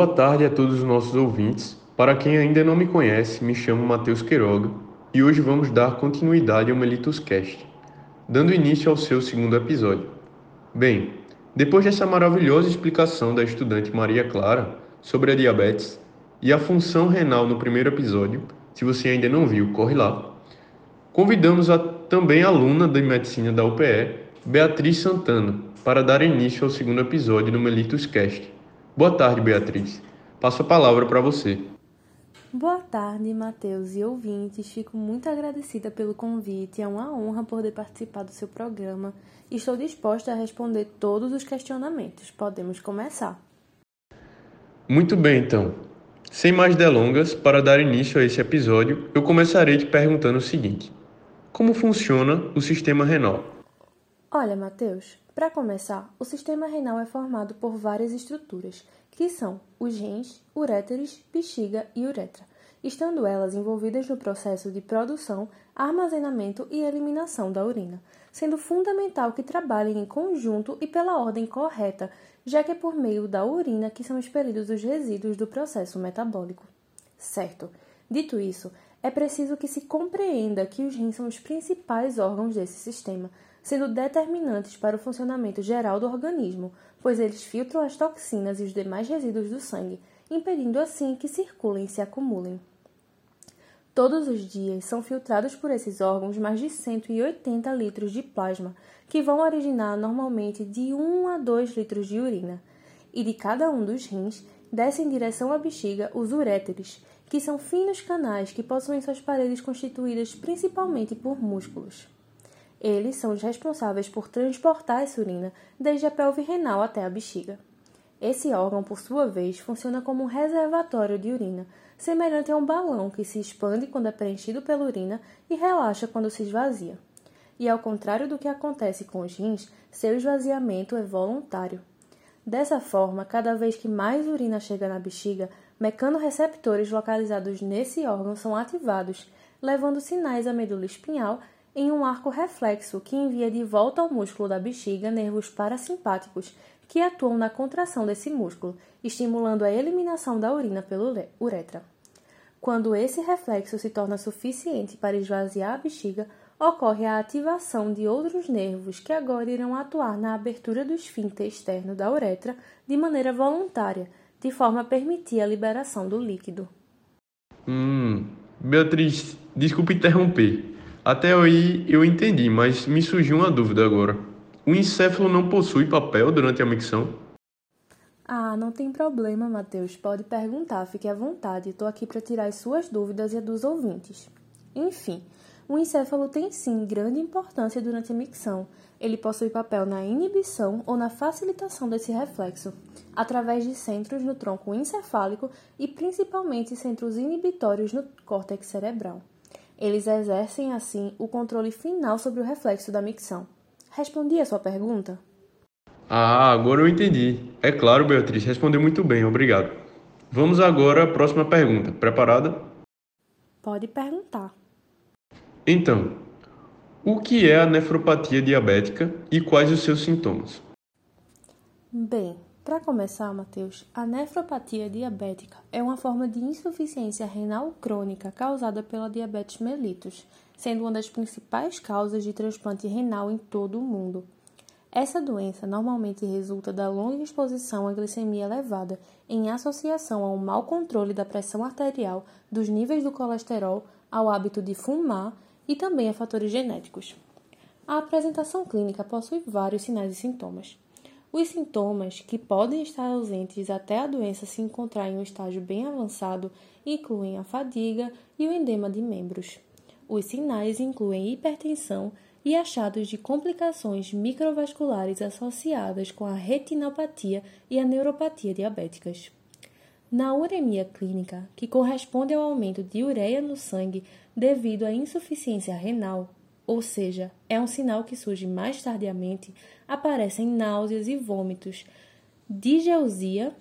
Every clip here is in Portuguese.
Boa tarde a todos os nossos ouvintes. Para quem ainda não me conhece, me chamo Matheus Queiroga e hoje vamos dar continuidade ao Melitus Cast, dando início ao seu segundo episódio. Bem, depois dessa maravilhosa explicação da estudante Maria Clara sobre a diabetes e a função renal no primeiro episódio, se você ainda não viu, corre lá. Convidamos a também aluna de medicina da UPE, Beatriz Santana, para dar início ao segundo episódio do Melitus Cast. Boa tarde, Beatriz. Passo a palavra para você. Boa tarde, Matheus e ouvintes. Fico muito agradecida pelo convite. É uma honra poder participar do seu programa estou disposta a responder todos os questionamentos. Podemos começar. Muito bem, então. Sem mais delongas, para dar início a esse episódio, eu começarei te perguntando o seguinte: Como funciona o sistema renal? Olha, Matheus, para começar, o sistema renal é formado por várias estruturas, que são os rins, uréteres, bexiga e uretra, estando elas envolvidas no processo de produção, armazenamento e eliminação da urina, sendo fundamental que trabalhem em conjunto e pela ordem correta, já que é por meio da urina que são expelidos os resíduos do processo metabólico. Certo. Dito isso, é preciso que se compreenda que os rins são os principais órgãos desse sistema, sendo determinantes para o funcionamento geral do organismo, pois eles filtram as toxinas e os demais resíduos do sangue, impedindo assim que circulem e se acumulem. Todos os dias são filtrados por esses órgãos mais de 180 litros de plasma, que vão originar normalmente de 1 a 2 litros de urina. E de cada um dos rins desce em direção à bexiga os uréteres, que são finos canais que possuem suas paredes constituídas principalmente por músculos. Eles são os responsáveis por transportar essa urina desde a pelve renal até a bexiga. Esse órgão, por sua vez, funciona como um reservatório de urina, semelhante a um balão que se expande quando é preenchido pela urina e relaxa quando se esvazia. E ao contrário do que acontece com os rins, seu esvaziamento é voluntário. Dessa forma, cada vez que mais urina chega na bexiga, mecanorreceptores localizados nesse órgão são ativados, levando sinais à medula espinhal em um arco reflexo que envia de volta ao músculo da bexiga nervos parasimpáticos que atuam na contração desse músculo, estimulando a eliminação da urina pela uretra. Quando esse reflexo se torna suficiente para esvaziar a bexiga, ocorre a ativação de outros nervos que agora irão atuar na abertura do esfíncter externo da uretra de maneira voluntária, de forma a permitir a liberação do líquido. Hum, Beatriz, desculpe interromper. Até aí eu entendi, mas me surgiu uma dúvida agora. O encéfalo não possui papel durante a micção? Ah, não tem problema, Matheus. Pode perguntar, fique à vontade. Estou aqui para tirar as suas dúvidas e a dos ouvintes. Enfim, o encéfalo tem sim grande importância durante a micção. Ele possui papel na inibição ou na facilitação desse reflexo, através de centros no tronco encefálico e principalmente centros inibitórios no córtex cerebral. Eles exercem, assim, o controle final sobre o reflexo da micção. Respondi a sua pergunta? Ah, agora eu entendi. É claro, Beatriz, respondeu muito bem, obrigado. Vamos agora à próxima pergunta. Preparada? Pode perguntar. Então, o que é a nefropatia diabética e quais os seus sintomas? Bem, para começar, Matheus, a nefropatia diabética é uma forma de insuficiência renal crônica causada pela diabetes mellitus, sendo uma das principais causas de transplante renal em todo o mundo. Essa doença normalmente resulta da longa exposição à glicemia elevada em associação a um mau controle da pressão arterial, dos níveis do colesterol, ao hábito de fumar e também a fatores genéticos. A apresentação clínica possui vários sinais e sintomas. Os sintomas, que podem estar ausentes até a doença se encontrar em um estágio bem avançado, incluem a fadiga e o edema de membros. Os sinais incluem hipertensão e achados de complicações microvasculares associadas com a retinopatia e a neuropatia diabéticas. Na uremia clínica, que corresponde ao aumento de ureia no sangue devido à insuficiência renal, ou seja, é um sinal que surge mais tardiamente, aparecem náuseas e vômitos, digeusia,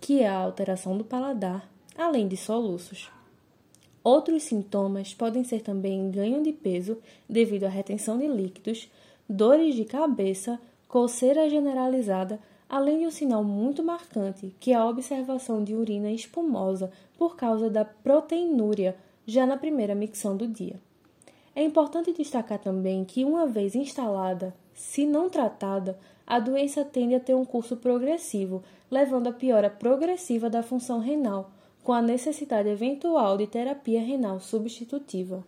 que é a alteração do paladar, além de soluços. Outros sintomas podem ser também ganho de peso devido à retenção de líquidos, dores de cabeça, coceira generalizada, além de um sinal muito marcante, que é a observação de urina espumosa por causa da proteinúria já na primeira micção do dia. É importante destacar também que, uma vez instalada, se não tratada, a doença tende a ter um curso progressivo, levando à piora progressiva da função renal, com a necessidade eventual de terapia renal substitutiva.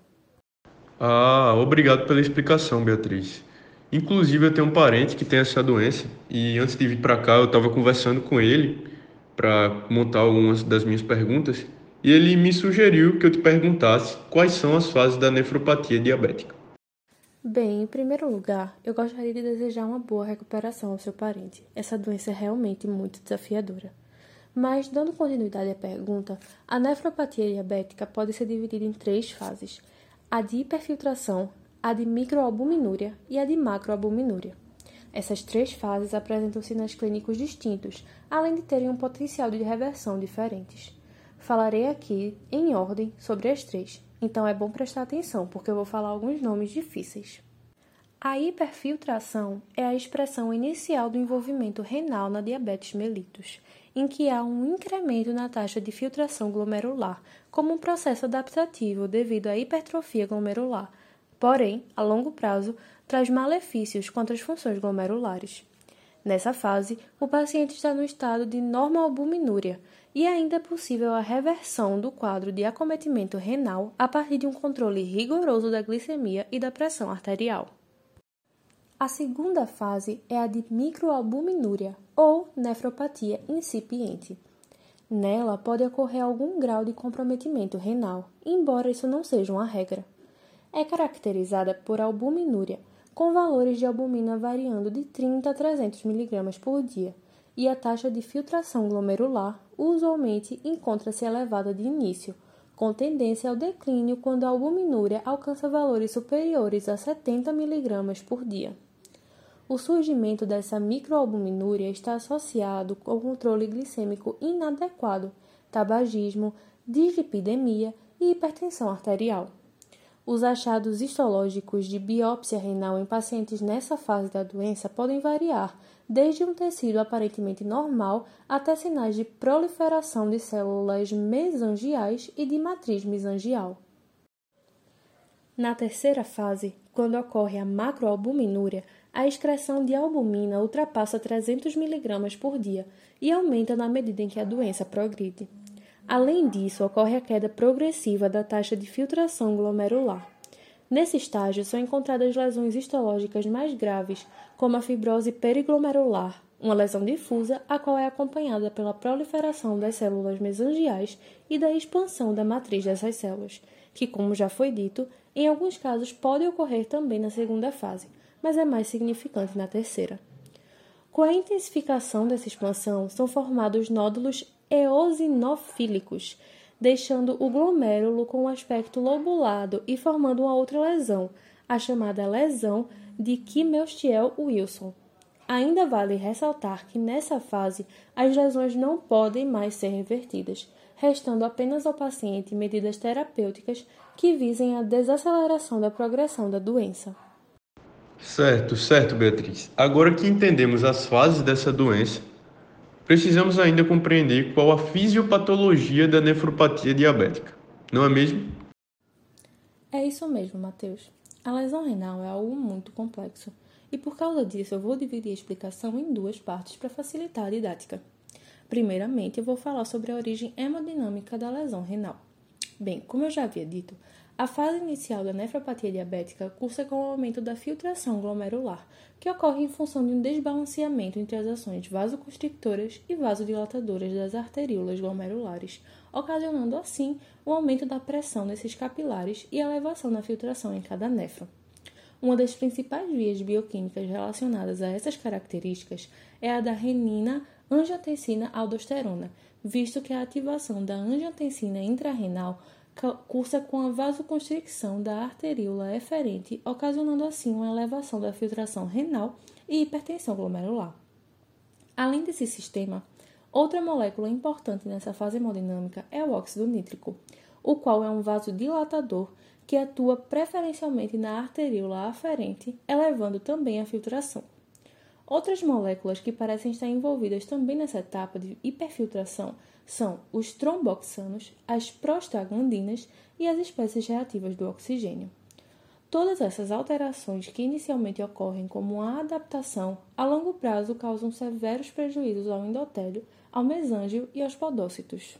Ah, obrigado pela explicação, Beatriz. Inclusive, eu tenho um parente que tem essa doença e antes de vir para cá eu estava conversando com ele para montar algumas das minhas perguntas e ele me sugeriu que eu te perguntasse quais são as fases da nefropatia diabética. Bem, em primeiro lugar, eu gostaria de desejar uma boa recuperação ao seu parente. Essa doença é realmente muito desafiadora. Mas, dando continuidade à pergunta, a nefropatia diabética pode ser dividida em três fases: a de hiperfiltração, a de microalbuminúria e a de macroalbuminúria. Essas três fases apresentam sinais clínicos distintos, além de terem um potencial de reversão diferentes. Falarei aqui, em ordem, sobre as três, então é bom prestar atenção, porque eu vou falar alguns nomes difíceis. A hiperfiltração é a expressão inicial do envolvimento renal na diabetes mellitus, em que há um incremento na taxa de filtração glomerular, como um processo adaptativo devido à hipertrofia glomerular, porém, a longo prazo, traz malefícios contra as funções glomerulares. Nessa fase, o paciente está no estado de normalbuminúria e ainda é possível a reversão do quadro de acometimento renal a partir de um controle rigoroso da glicemia e da pressão arterial. A segunda fase é a de microalbuminúria ou nefropatia incipiente. Nela pode ocorrer algum grau de comprometimento renal, embora isso não seja uma regra. É caracterizada por albuminúria, com valores de albumina variando de 30 a 300 mg por dia, e a taxa de filtração glomerular usualmente encontra-se elevada de início, com tendência ao declínio quando a albuminúria alcança valores superiores a 70 mg por dia. O surgimento dessa microalbuminúria está associado com controle glicêmico inadequado, tabagismo, dislipidemia e hipertensão arterial. Os achados histológicos de biópsia renal em pacientes nessa fase da doença podem variar, desde um tecido aparentemente normal até sinais de proliferação de células mesangiais e de matriz mesangial. Na terceira fase, quando ocorre a macroalbuminúria, a excreção de albumina ultrapassa 300 mg por dia e aumenta na medida em que a doença progride. Além disso, ocorre a queda progressiva da taxa de filtração glomerular. Nesse estágio, são encontradas lesões histológicas mais graves, como a fibrose periglomerular, uma lesão difusa, a qual é acompanhada pela proliferação das células mesangiais e da expansão da matriz dessas células, que, como já foi dito, em alguns casos pode ocorrer também na segunda fase, mas é mais significante na terceira. Com a intensificação dessa expansão, são formados nódulos eosinofílicos, deixando o glomérulo com um aspecto lobulado e formando uma outra lesão, a chamada lesão de Kimmelstiel-Wilson. Ainda vale ressaltar que nessa fase as lesões não podem mais ser revertidas, restando apenas ao paciente medidas terapêuticas que visem a desaceleração da progressão da doença. Certo, certo, Beatriz. Agora que entendemos as fases dessa doença, precisamos ainda compreender qual a fisiopatologia da nefropatia diabética, não é mesmo? É isso mesmo, Matheus. A lesão renal é algo muito complexo e por causa disso eu vou dividir a explicação em duas partes para facilitar a didática. Primeiramente, eu vou falar sobre a origem hemodinâmica da lesão renal. Bem, como eu já havia dito, a fase inicial da nefropatia diabética cursa com o aumento da filtração glomerular, que ocorre em função de um desbalanceamento entre as ações vasoconstrictoras e vasodilatadoras das arteríolas glomerulares, ocasionando assim o aumento da pressão nesses capilares e elevação na filtração em cada néfron. Uma das principais vias bioquímicas relacionadas a essas características é a da renina-angiotensina-aldosterona, visto que a ativação da angiotensina intrarrenal cursa com a vasoconstricção da arteríola eferente, ocasionando assim uma elevação da filtração renal e hipertensão glomerular. Além desse sistema, outra molécula importante nessa fase hemodinâmica é o óxido nítrico, o qual é um vasodilatador que atua preferencialmente na arteríola aferente, elevando também a filtração. Outras moléculas que parecem estar envolvidas também nessa etapa de hiperfiltração são os tromboxanos, as prostaglandinas e as espécies reativas do oxigênio. Todas essas alterações que inicialmente ocorrem como uma adaptação, a longo prazo causam severos prejuízos ao endotélio, ao mesângio e aos podócitos.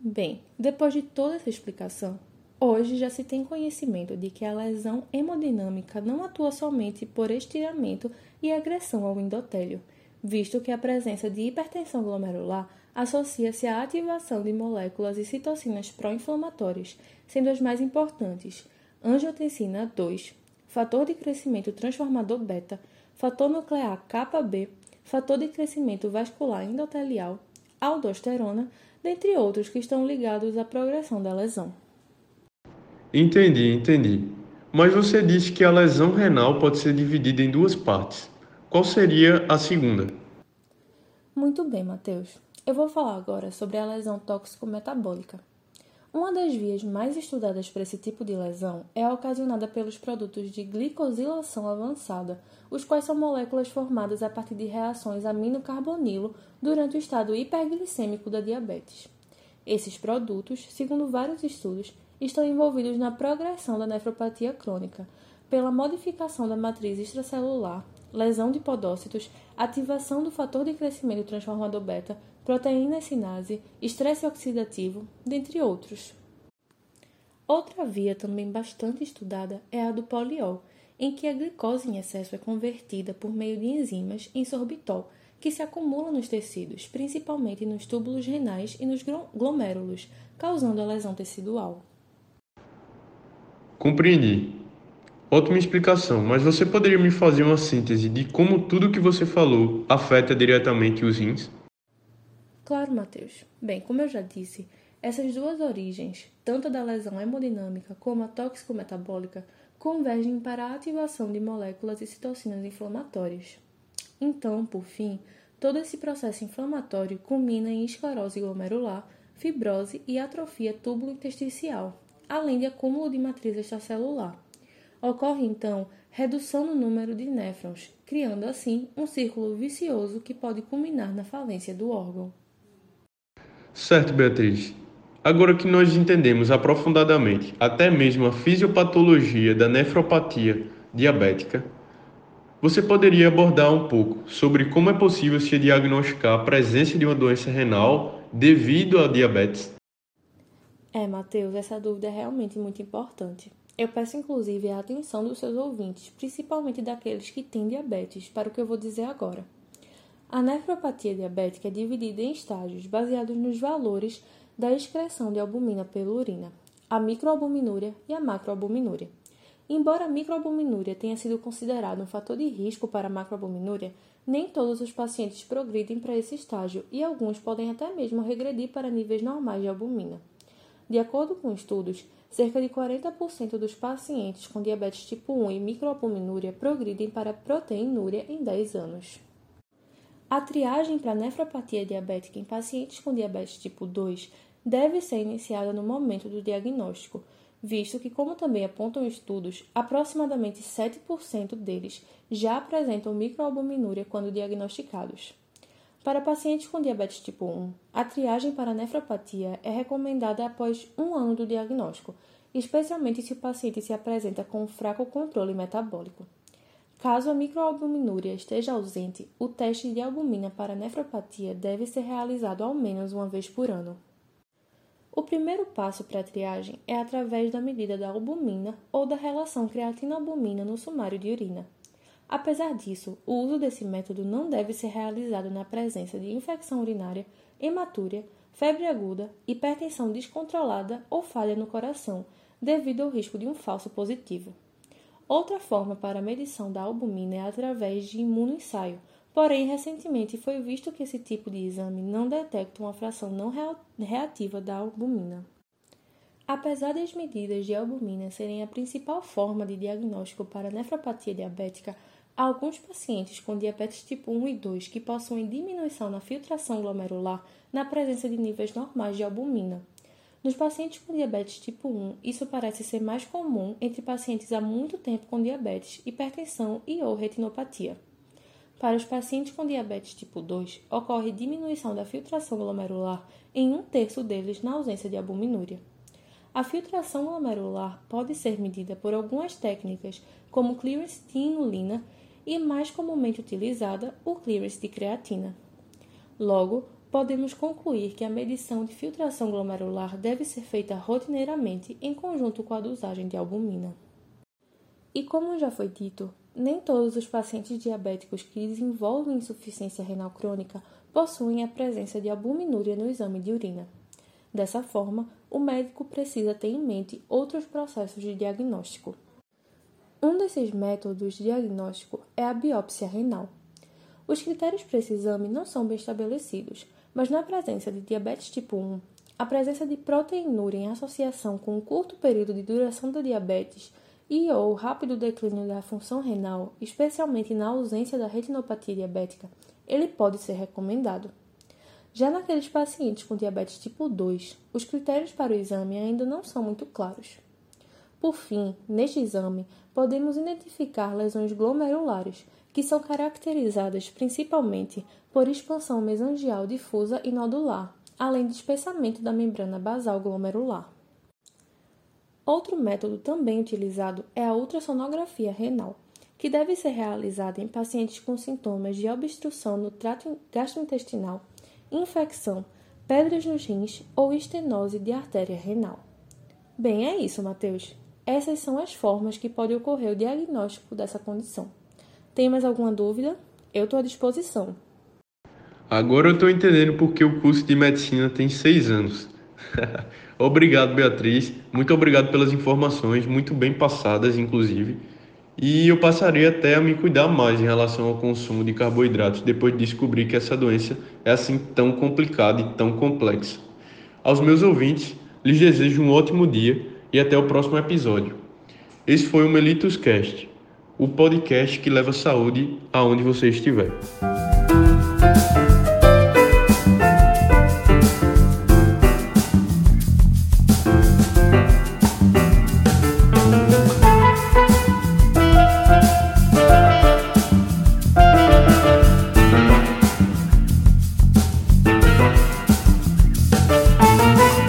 Bem, depois de toda essa explicação, hoje já se tem conhecimento de que a lesão hemodinâmica não atua somente por estiramento e agressão ao endotélio, visto que a presença de hipertensão glomerular associa-se à ativação de moléculas e citocinas pró-inflamatórias, sendo as mais importantes angiotensina 2, fator de crescimento transformador beta, fator nuclear kappa B, fator de crescimento vascular endotelial, aldosterona, dentre outros que estão ligados à progressão da lesão. Entendi, entendi. Mas você disse que a lesão renal pode ser dividida em duas partes. Qual seria a segunda? Muito bem, Matheus. Eu vou falar agora sobre a lesão tóxico-metabólica. Uma das vias mais estudadas para esse tipo de lesão é ocasionada pelos produtos de glicosilação avançada, os quais são moléculas formadas a partir de reações amino-carbonilo durante o estado hiperglicêmico da diabetes. Esses produtos, segundo vários estudos, estão envolvidos na progressão da nefropatia crônica, pela modificação da matriz extracelular, lesão de podócitos, ativação do fator de crescimento transformador beta, proteína sinase, estresse oxidativo, dentre outros. Outra via também bastante estudada é a do poliol, em que a glicose em excesso é convertida por meio de enzimas em sorbitol, que se acumulam nos tecidos, principalmente nos túbulos renais e nos glomérulos, causando a lesão tecidual. Compreendi. Ótima explicação, mas você poderia me fazer uma síntese de como tudo que você falou afeta diretamente os rins? Claro, Matheus. Bem, como eu já disse, essas duas origens, tanto da lesão hemodinâmica como a tóxico-metabólica, convergem para a ativação de moléculas e citocinas inflamatórias. Então, por fim, todo esse processo inflamatório culmina em esclerose glomerular, fibrose e atrofia túbulo-intersticial, além de acúmulo de matriz extracelular. Ocorre então redução no número de néfrons, criando assim um círculo vicioso que pode culminar na falência do órgão. Certo, Beatriz. Agora que nós entendemos aprofundadamente até mesmo a fisiopatologia da nefropatia diabética, você poderia abordar um pouco sobre como é possível se diagnosticar a presença de uma doença renal devido à diabetes? É, Matheus, essa dúvida é realmente muito importante. Eu peço inclusive a atenção dos seus ouvintes, principalmente daqueles que têm diabetes, para o que eu vou dizer agora. A nefropatia diabética é dividida em estágios baseados nos valores da excreção de albumina pela urina, a microalbuminúria e a macroalbuminúria. Embora a microalbuminúria tenha sido considerada um fator de risco para a macroalbuminúria, nem todos os pacientes progridem para esse estágio e alguns podem até mesmo regredir para níveis normais de albumina. De acordo com estudos, cerca de 40% dos pacientes com diabetes tipo 1 e microalbuminúria progridem para proteinúria em 10 anos. A triagem para nefropatia diabética em pacientes com diabetes tipo 2 deve ser iniciada no momento do diagnóstico, visto que, como também apontam estudos, aproximadamente 7% deles já apresentam microalbuminúria quando diagnosticados. Para pacientes com diabetes tipo 1, a triagem para nefropatia é recomendada após um ano do diagnóstico, especialmente se o paciente se apresenta com fraco controle metabólico. Caso a microalbuminúria esteja ausente, o teste de albumina para nefropatia deve ser realizado ao menos uma vez por ano. O primeiro passo para a triagem é através da medida da albumina ou da relação creatina-albumina no sumário de urina. Apesar disso, o uso desse método não deve ser realizado na presença de infecção urinária, hematúria, febre aguda, hipertensão descontrolada ou falha no coração, devido ao risco de um falso positivo. Outra forma para a medição da albumina é através de imunoensaio, porém recentemente foi visto que esse tipo de exame não detecta uma fração não reativa da albumina. Apesar das medidas de albumina serem a principal forma de diagnóstico para nefropatia diabética, alguns pacientes com diabetes tipo 1 e 2 que possuem diminuição na filtração glomerular na presença de níveis normais de albumina. Nos pacientes com diabetes tipo 1, isso parece ser mais comum entre pacientes há muito tempo com diabetes, hipertensão e ou retinopatia. Para os pacientes com diabetes tipo 2, ocorre diminuição da filtração glomerular em um terço deles na ausência de albuminúria. A filtração glomerular pode ser medida por algumas técnicas, como clearance de inulina e, mais comumente utilizada, o clearance de creatina. Logo, podemos concluir que a medição de filtração glomerular deve ser feita rotineiramente em conjunto com a dosagem de albumina. E como já foi dito, nem todos os pacientes diabéticos que desenvolvem insuficiência renal crônica possuem a presença de albuminúria no exame de urina. Dessa forma, o médico precisa ter em mente outros processos de diagnóstico. Um desses métodos de diagnóstico é a biópsia renal. Os critérios para esse exame não são bem estabelecidos, mas na presença de diabetes tipo 1, a presença de proteinúria em associação com um curto período de duração da diabetes e ou rápido declínio da função renal, especialmente na ausência da retinopatia diabética, ele pode ser recomendado. Já naqueles pacientes com diabetes tipo 2, os critérios para o exame ainda não são muito claros. Por fim, neste exame, podemos identificar lesões glomerulares, que são caracterizadas principalmente por expansão mesangial difusa e nodular, além de espessamento da membrana basal glomerular. Outro método também utilizado é a ultrassonografia renal, que deve ser realizada em pacientes com sintomas de obstrução no trato gastrointestinal infecção, pedras nos rins ou estenose de artéria renal. Bem, é isso, Mateus. Essas são as formas que pode ocorrer o diagnóstico dessa condição. Tem mais alguma dúvida? Eu estou à disposição. Agora eu estou entendendo por que o curso de medicina tem seis anos. obrigado, Beatriz. Muito obrigado pelas informações, muito bem passadas, inclusive. E eu passarei até a me cuidar mais em relação ao consumo de carboidratos depois de descobrir que essa doença é assim tão complicada e tão complexa. Aos meus ouvintes, lhes desejo um ótimo dia e até o próximo episódio. Esse foi o Melitus Cast, o podcast que leva saúde aonde você estiver.